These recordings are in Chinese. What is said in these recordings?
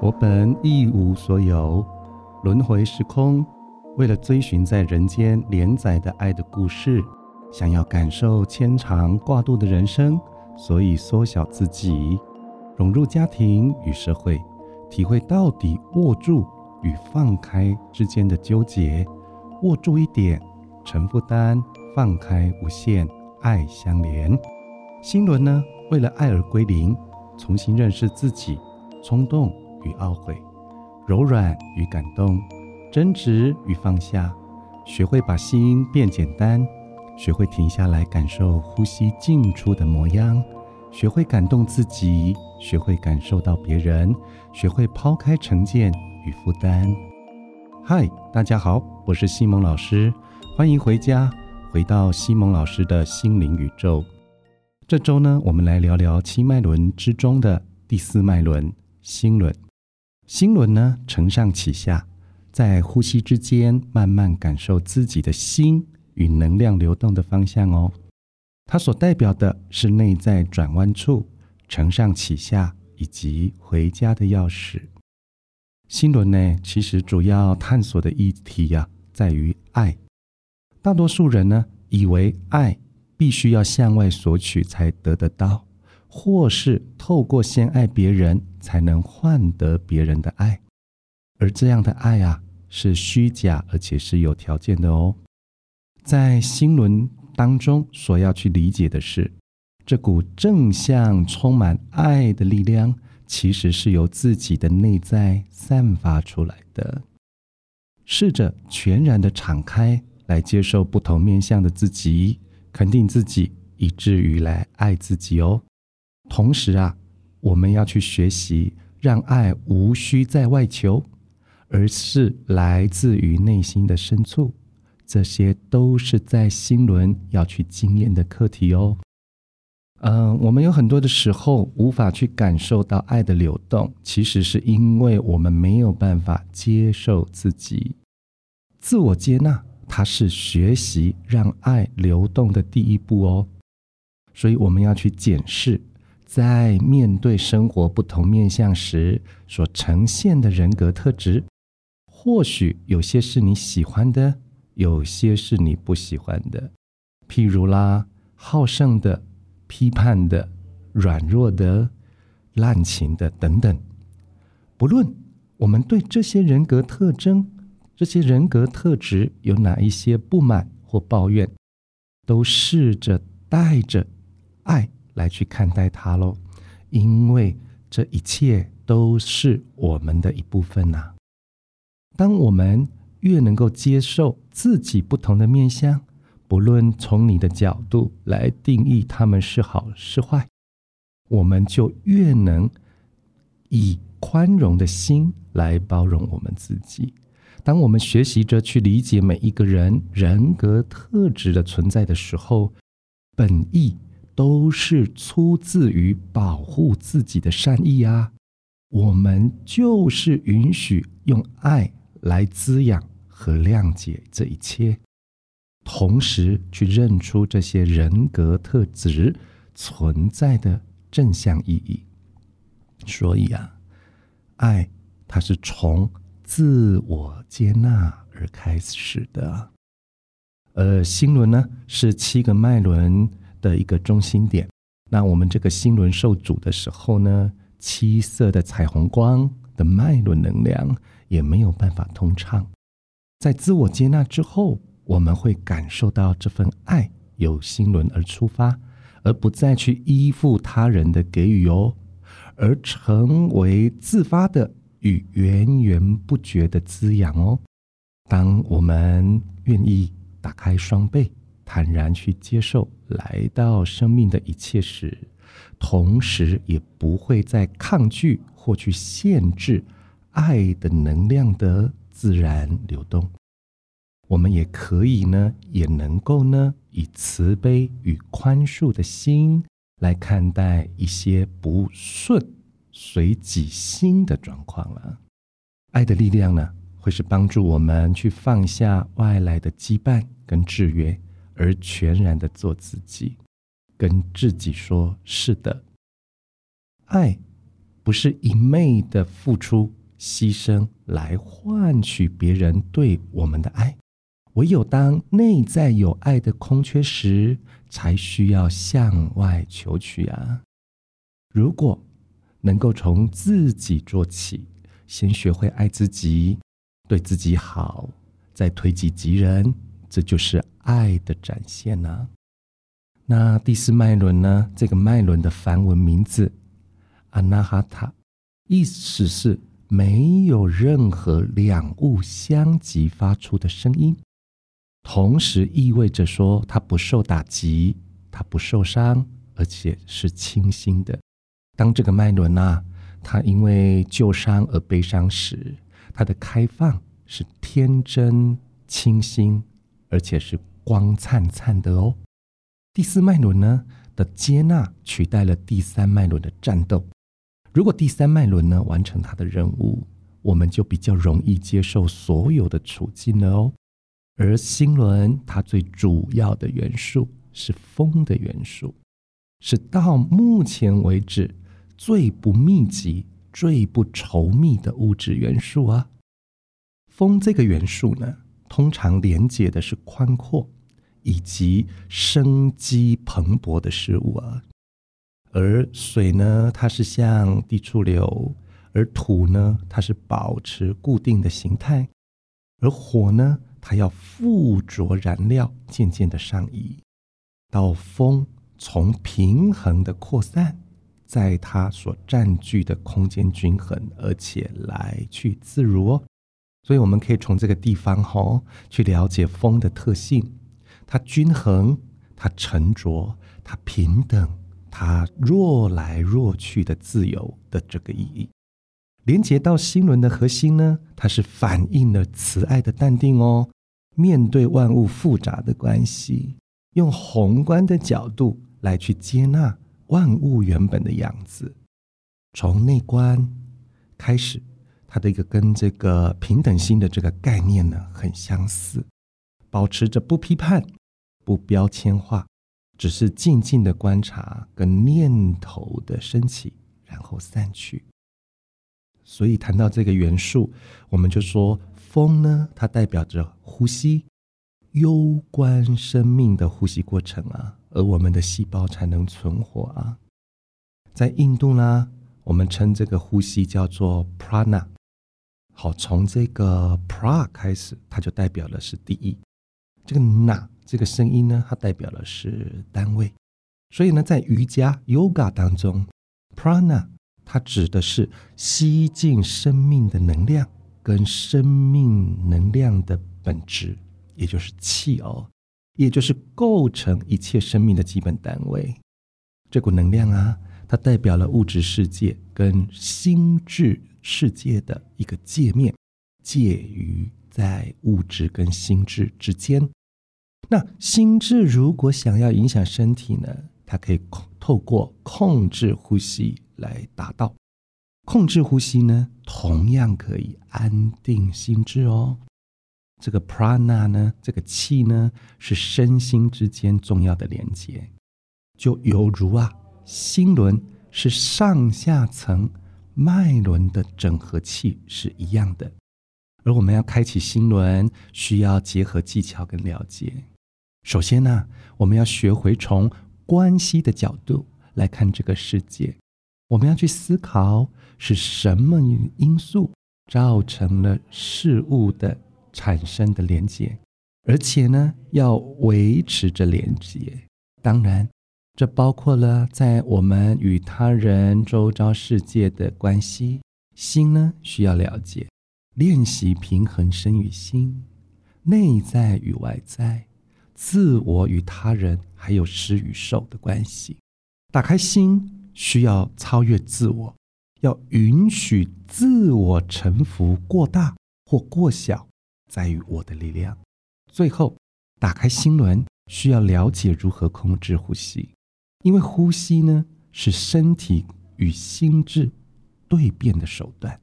我本一无所有，轮回时空，为了追寻在人间连载的爱的故事，想要感受牵肠挂肚的人生，所以缩小自己，融入家庭与社会，体会到底握住与放开之间的纠结。握住一点，承负担；放开无限，爱相连。心轮呢，为了爱而归零，重新认识自己，冲动。与懊悔，柔软与感动，争执与放下，学会把心变简单，学会停下来感受呼吸进出的模样，学会感动自己，学会感受到别人，学会抛开成见与负担。嗨，大家好，我是西蒙老师，欢迎回家，回到西蒙老师的心灵宇宙。这周呢，我们来聊聊七脉轮之中的第四脉轮——心轮。心轮呢，承上启下，在呼吸之间慢慢感受自己的心与能量流动的方向哦。它所代表的是内在转弯处，承上启下以及回家的钥匙。心轮呢，其实主要探索的议题呀，在于爱。大多数人呢，以为爱必须要向外索取才得得到。或是透过先爱别人，才能换得别人的爱，而这样的爱啊，是虚假，而且是有条件的哦。在心轮当中，所要去理解的是，这股正向、充满爱的力量，其实是由自己的内在散发出来的。试着全然的敞开，来接受不同面向的自己，肯定自己，以至于来爱自己哦。同时啊，我们要去学习，让爱无需在外求，而是来自于内心的深处。这些都是在心轮要去经验的课题哦。嗯，我们有很多的时候无法去感受到爱的流动，其实是因为我们没有办法接受自己。自我接纳，它是学习让爱流动的第一步哦。所以我们要去检视。在面对生活不同面相时，所呈现的人格特质，或许有些是你喜欢的，有些是你不喜欢的。譬如啦，好胜的、批判的、软弱的、滥情的等等。不论我们对这些人格特征、这些人格特质有哪一些不满或抱怨，都试着带着爱。来去看待它喽，因为这一切都是我们的一部分呐。当我们越能够接受自己不同的面相，不论从你的角度来定义他们是好是坏，我们就越能以宽容的心来包容我们自己。当我们学习着去理解每一个人人格特质的存在的时候，本意。都是出自于保护自己的善意啊！我们就是允许用爱来滋养和谅解这一切，同时去认出这些人格特质存在的正向意义。所以啊，爱它是从自我接纳而开始的。呃，心轮呢是七个脉轮。的一个中心点，那我们这个心轮受阻的时候呢，七色的彩虹光的脉轮能量也没有办法通畅。在自我接纳之后，我们会感受到这份爱由心轮而出发，而不再去依附他人的给予哦，而成为自发的与源源不绝的滋养哦。当我们愿意打开双臂。坦然去接受来到生命的一切时，同时也不会再抗拒或去限制爱的能量的自然流动。我们也可以呢，也能够呢，以慈悲与宽恕的心来看待一些不顺随己心的状况了。爱的力量呢，会是帮助我们去放下外来的羁绊跟制约。而全然的做自己，跟自己说：“是的，爱不是一昧的付出牺牲来换取别人对我们的爱，唯有当内在有爱的空缺时，才需要向外求取啊！如果能够从自己做起，先学会爱自己，对自己好，再推己及人。”这就是爱的展现呢。那第四脉轮呢？这个脉轮的梵文名字阿那哈塔，意思是没有任何两物相即发出的声音，同时意味着说它不受打击，它不受伤，而且是清新的。当这个脉轮啊，它因为旧伤而悲伤时，它的开放是天真清新。而且是光灿灿的哦。第四脉轮呢的接纳取代了第三脉轮的战斗。如果第三脉轮呢完成它的任务，我们就比较容易接受所有的处境了哦。而心轮它最主要的元素是风的元素，是到目前为止最不密集、最不稠密的物质元素啊。风这个元素呢？通常连接的是宽阔以及生机蓬勃的事物啊，而水呢，它是像地处流；而土呢，它是保持固定的形态；而火呢，它要附着燃料，渐渐的上移；到风从平衡的扩散，在它所占据的空间均衡，而且来去自如哦。所以我们可以从这个地方哈去了解风的特性，它均衡，它沉着，它平等，它若来若去的自由的这个意义。连接到心轮的核心呢，它是反映了慈爱的淡定哦。面对万物复杂的关系，用宏观的角度来去接纳万物原本的样子，从内观开始。它的一个跟这个平等心的这个概念呢很相似，保持着不批判、不标签化，只是静静的观察跟念头的升起，然后散去。所以谈到这个元素，我们就说风呢，它代表着呼吸，攸关生命的呼吸过程啊，而我们的细胞才能存活啊。在印度呢，我们称这个呼吸叫做 prana。好，从这个 pra 开始，它就代表的是第一。这个 na 这个声音呢，它代表的是单位。所以呢，在瑜伽 yoga 当中，prana 它指的是吸进生命的能量跟生命能量的本质，也就是气哦，也就是构成一切生命的基本单位。这股能量啊，它代表了物质世界跟心智。世界的一个界面，介于在物质跟心智之间。那心智如果想要影响身体呢，它可以控透过控制呼吸来达到。控制呼吸呢，同样可以安定心智哦。这个 prana 呢，这个气呢，是身心之间重要的连接，就犹如啊，心轮是上下层。脉轮的整合器是一样的，而我们要开启心轮，需要结合技巧跟了解。首先呢，我们要学会从关系的角度来看这个世界。我们要去思考是什么因素造成了事物的产生的连接，而且呢，要维持着连接。当然。这包括了在我们与他人、周遭世界的关系。心呢，需要了解、练习平衡身与心，内在与外在，自我与他人，还有施与受的关系。打开心，需要超越自我，要允许自我臣服过大或过小，在于我的力量。最后，打开心轮，需要了解如何控制呼吸。因为呼吸呢，是身体与心智对变的手段。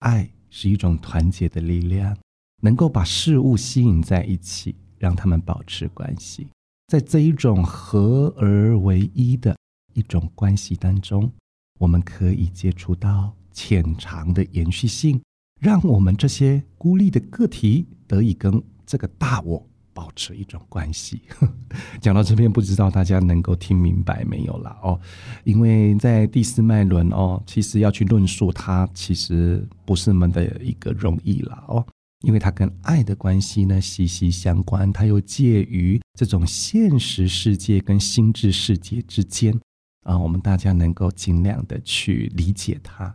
爱是一种团结的力量，能够把事物吸引在一起，让他们保持关系。在这一种合而为一的一种关系当中，我们可以接触到潜藏的延续性，让我们这些孤立的个体得以跟这个大我。保持一种关系。讲到这边，不知道大家能够听明白没有啦哦？因为在第四脉轮哦，其实要去论述它，其实不是那么的一个容易了哦。因为它跟爱的关系呢息息相关，它又介于这种现实世界跟心智世界之间啊。我们大家能够尽量的去理解它。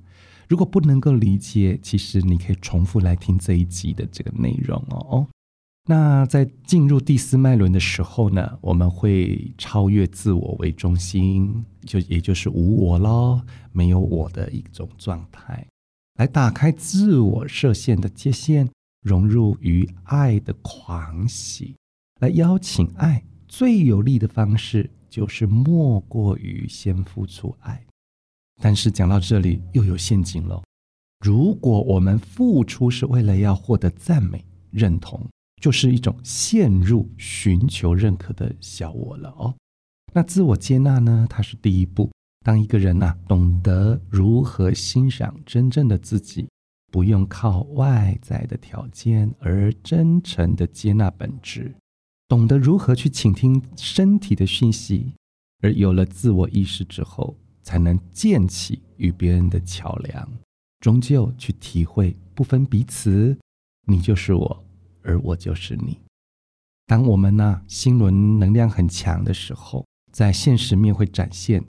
如果不能够理解，其实你可以重复来听这一集的这个内容哦。那在进入第四脉轮的时候呢，我们会超越自我为中心，就也就是无我咯，没有我的一种状态，来打开自我设限的界限，融入于爱的狂喜，来邀请爱。最有力的方式就是莫过于先付出爱。但是讲到这里又有陷阱了，如果我们付出是为了要获得赞美、认同。就是一种陷入寻求认可的小我了哦。那自我接纳呢？它是第一步。当一个人呐，懂得如何欣赏真正的自己，不用靠外在的条件，而真诚的接纳本质，懂得如何去倾听身体的讯息，而有了自我意识之后，才能建起与别人的桥梁，终究去体会不分彼此，你就是我。而我就是你。当我们呢心轮能量很强的时候，在现实面会展现，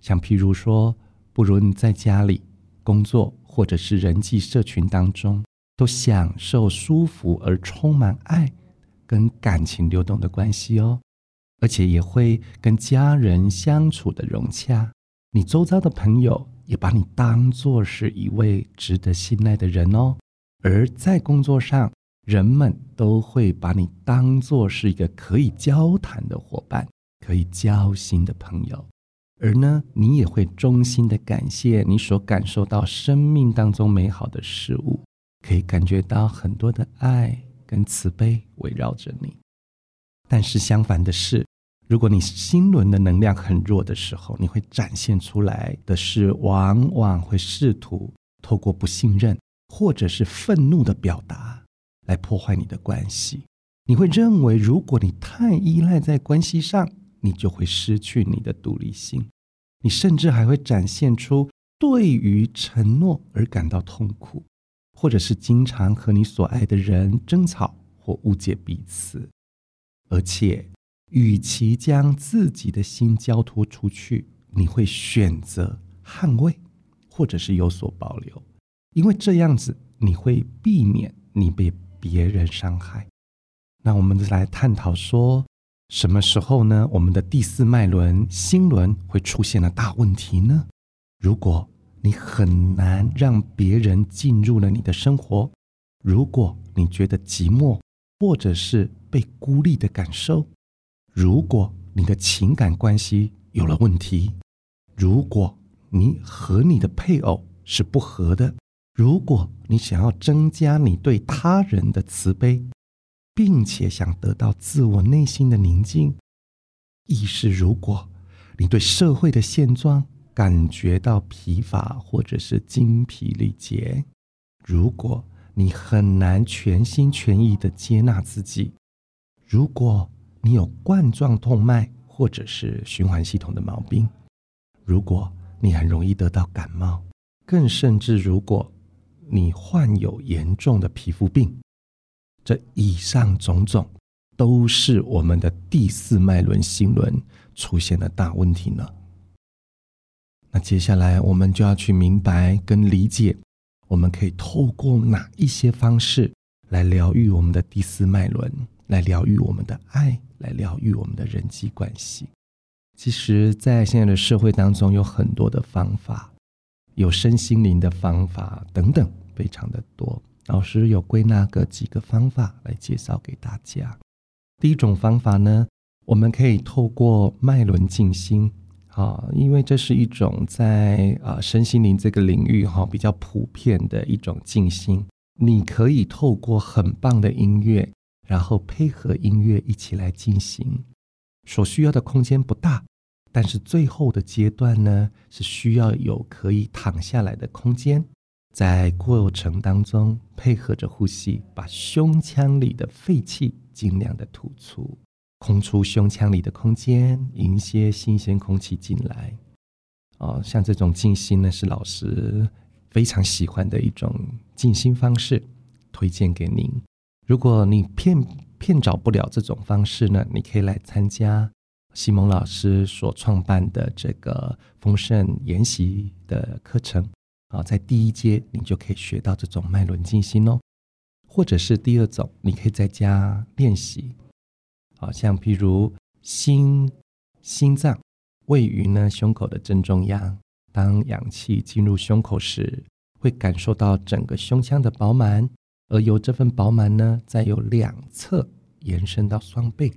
像譬如说，不论在家里、工作或者是人际社群当中，都享受舒服而充满爱跟感情流动的关系哦，而且也会跟家人相处的融洽。你周遭的朋友也把你当做是一位值得信赖的人哦，而在工作上。人们都会把你当做是一个可以交谈的伙伴，可以交心的朋友，而呢，你也会衷心的感谢你所感受到生命当中美好的事物，可以感觉到很多的爱跟慈悲围绕着你。但是相反的是，如果你心轮的能量很弱的时候，你会展现出来的是，往往会试图透过不信任或者是愤怒的表达。来破坏你的关系，你会认为，如果你太依赖在关系上，你就会失去你的独立性。你甚至还会展现出对于承诺而感到痛苦，或者是经常和你所爱的人争吵或误解彼此。而且，与其将自己的心交托出去，你会选择捍卫，或者是有所保留，因为这样子你会避免你被。别人伤害，那我们来探讨说，什么时候呢？我们的第四脉轮心轮会出现了大问题呢？如果你很难让别人进入了你的生活，如果你觉得寂寞或者是被孤立的感受，如果你的情感关系有了问题，如果你和你的配偶是不和的。如果你想要增加你对他人的慈悲，并且想得到自我内心的宁静，亦是如果你对社会的现状感觉到疲乏或者是精疲力竭，如果你很难全心全意的接纳自己，如果你有冠状动脉或者是循环系统的毛病，如果你很容易得到感冒，更甚至如果。你患有严重的皮肤病，这以上种种都是我们的第四脉轮心轮出现的大问题呢。那接下来我们就要去明白跟理解，我们可以透过哪一些方式来疗愈我们的第四脉轮，来疗愈我们的爱，来疗愈我们的人际关系。其实，在现在的社会当中，有很多的方法，有身心灵的方法等等。非常的多，老师有归纳个几个方法来介绍给大家。第一种方法呢，我们可以透过脉轮静心，啊，因为这是一种在啊身心灵这个领域哈比较普遍的一种静心。你可以透过很棒的音乐，然后配合音乐一起来进行。所需要的空间不大，但是最后的阶段呢，是需要有可以躺下来的空间。在过程当中，配合着呼吸，把胸腔里的废气尽量的吐出，空出胸腔里的空间，迎接新鲜空气进来。哦，像这种静心呢，是老师非常喜欢的一种静心方式，推荐给您。如果你骗骗找不了这种方式呢，你可以来参加西蒙老师所创办的这个丰盛研习的课程啊，在第一阶你就可以学到这种脉轮静心哦，或者是第二种，你可以在家练习，好像譬如心心脏。位于呢胸口的正中央，当氧气进入胸口时，会感受到整个胸腔的饱满，而由这份饱满呢，再由两侧延伸到双背，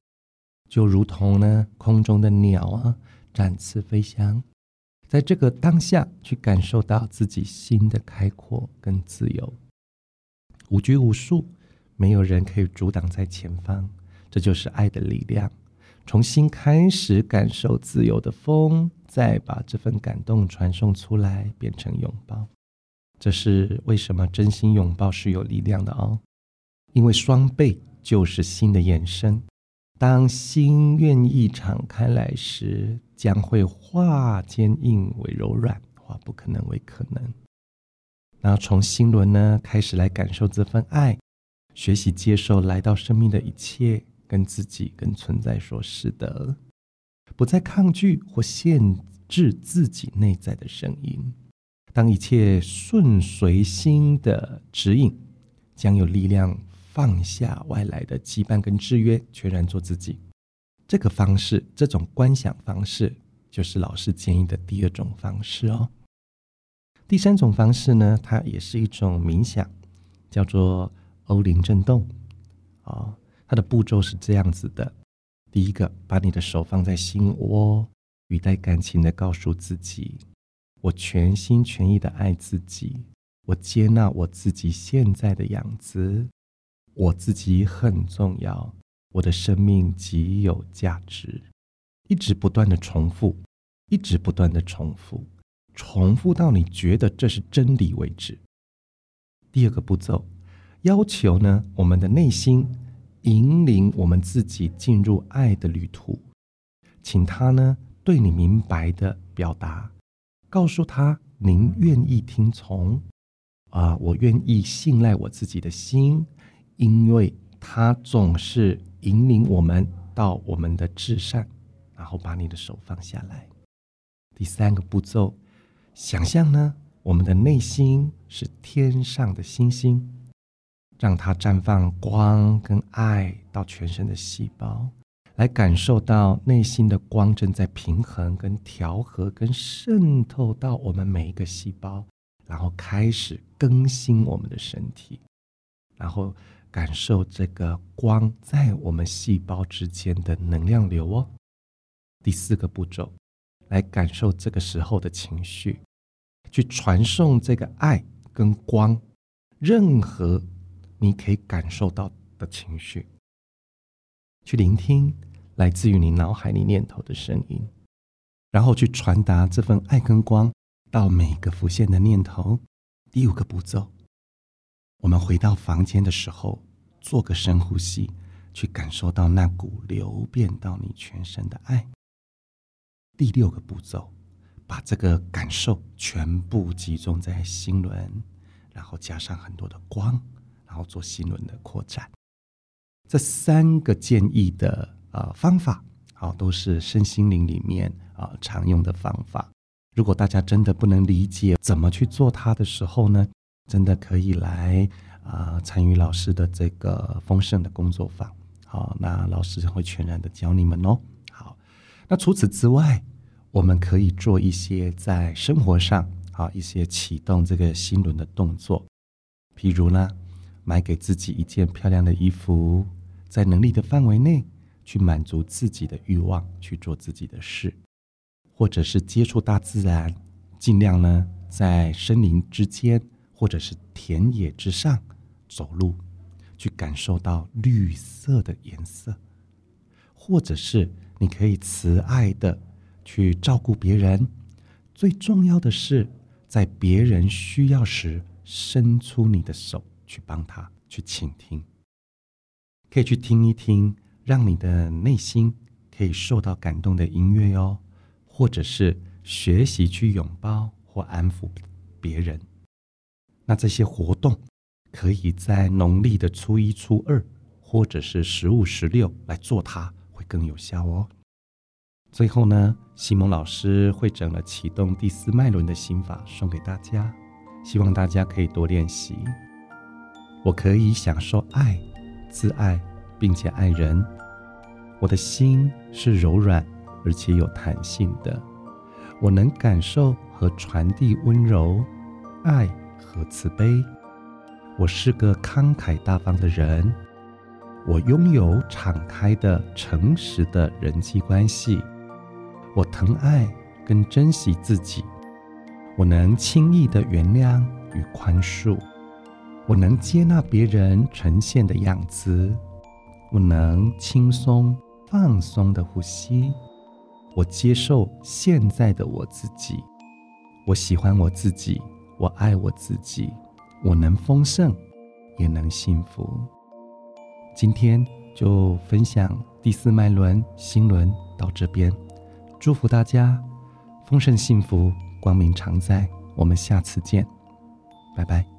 就如同呢空中的鸟啊展翅飞翔，在这个当下去感受到自己心的开阔跟自由，无拘无束，没有人可以阻挡在前方，这就是爱的力量。重新开始感受自由的风，再把这份感动传送出来，变成拥抱。这是为什么真心拥抱是有力量的哦？因为双倍就是心的延伸。当心愿意敞开来时，将会化坚硬为柔软，化不可能为可能。然后从心轮呢开始来感受这份爱，学习接受来到生命的一切。跟自己、跟存在说是的，不再抗拒或限制自己内在的声音。当一切顺随心的指引，将有力量放下外来的羁绊跟制约，全然做自己。这个方式，这种观想方式，就是老师建议的第二种方式哦。第三种方式呢，它也是一种冥想，叫做欧林震动啊。它的步骤是这样子的：第一个，把你的手放在心窝，语带感情的告诉自己，我全心全意的爱自己，我接纳我自己现在的样子，我自己很重要，我的生命极有价值。一直不断的重复，一直不断的重复，重复到你觉得这是真理为止。第二个步骤，要求呢，我们的内心。引领我们自己进入爱的旅途，请他呢对你明白的表达，告诉他您愿意听从，啊，我愿意信赖我自己的心，因为他总是引领我们到我们的至善，然后把你的手放下来。第三个步骤，想象呢，我们的内心是天上的星星。让它绽放光跟爱到全身的细胞，来感受到内心的光正在平衡、跟调和、跟渗透到我们每一个细胞，然后开始更新我们的身体，然后感受这个光在我们细胞之间的能量流哦。第四个步骤，来感受这个时候的情绪，去传送这个爱跟光，任何。你可以感受到的情绪，去聆听来自于你脑海里念头的声音，然后去传达这份爱跟光到每个浮现的念头。第五个步骤，我们回到房间的时候，做个深呼吸，去感受到那股流变到你全身的爱。第六个步骤，把这个感受全部集中在心轮，然后加上很多的光。然后做心轮的扩展，这三个建议的呃方法，好都是身心灵里面啊常用的方法。如果大家真的不能理解怎么去做它的时候呢，真的可以来啊参与老师的这个丰盛的工作坊。好，那老师会全然的教你们哦。好，那除此之外，我们可以做一些在生活上啊一些启动这个心轮的动作，譬如呢。买给自己一件漂亮的衣服，在能力的范围内去满足自己的欲望，去做自己的事，或者是接触大自然，尽量呢在森林之间或者是田野之上走路，去感受到绿色的颜色，或者是你可以慈爱的去照顾别人。最重要的是，在别人需要时，伸出你的手去帮他，去倾听。可以去听一听，让你的内心可以受到感动的音乐哟，或者是学习去拥抱或安抚别人。那这些活动可以在农历的初一、初二，或者是十五、十六来做，它会更有效哦。最后呢，西蒙老师会整了启动第四脉轮的心法送给大家，希望大家可以多练习。我可以享受爱。自爱，并且爱人。我的心是柔软而且有弹性的。我能感受和传递温柔、爱和慈悲。我是个慷慨大方的人。我拥有敞开的、诚实的人际关系。我疼爱跟珍惜自己。我能轻易的原谅与宽恕。我能接纳别人呈现的样子，我能轻松放松的呼吸，我接受现在的我自己，我喜欢我自己，我爱我自己，我能丰盛，也能幸福。今天就分享第四脉轮心轮到这边，祝福大家丰盛幸福，光明常在。我们下次见，拜拜。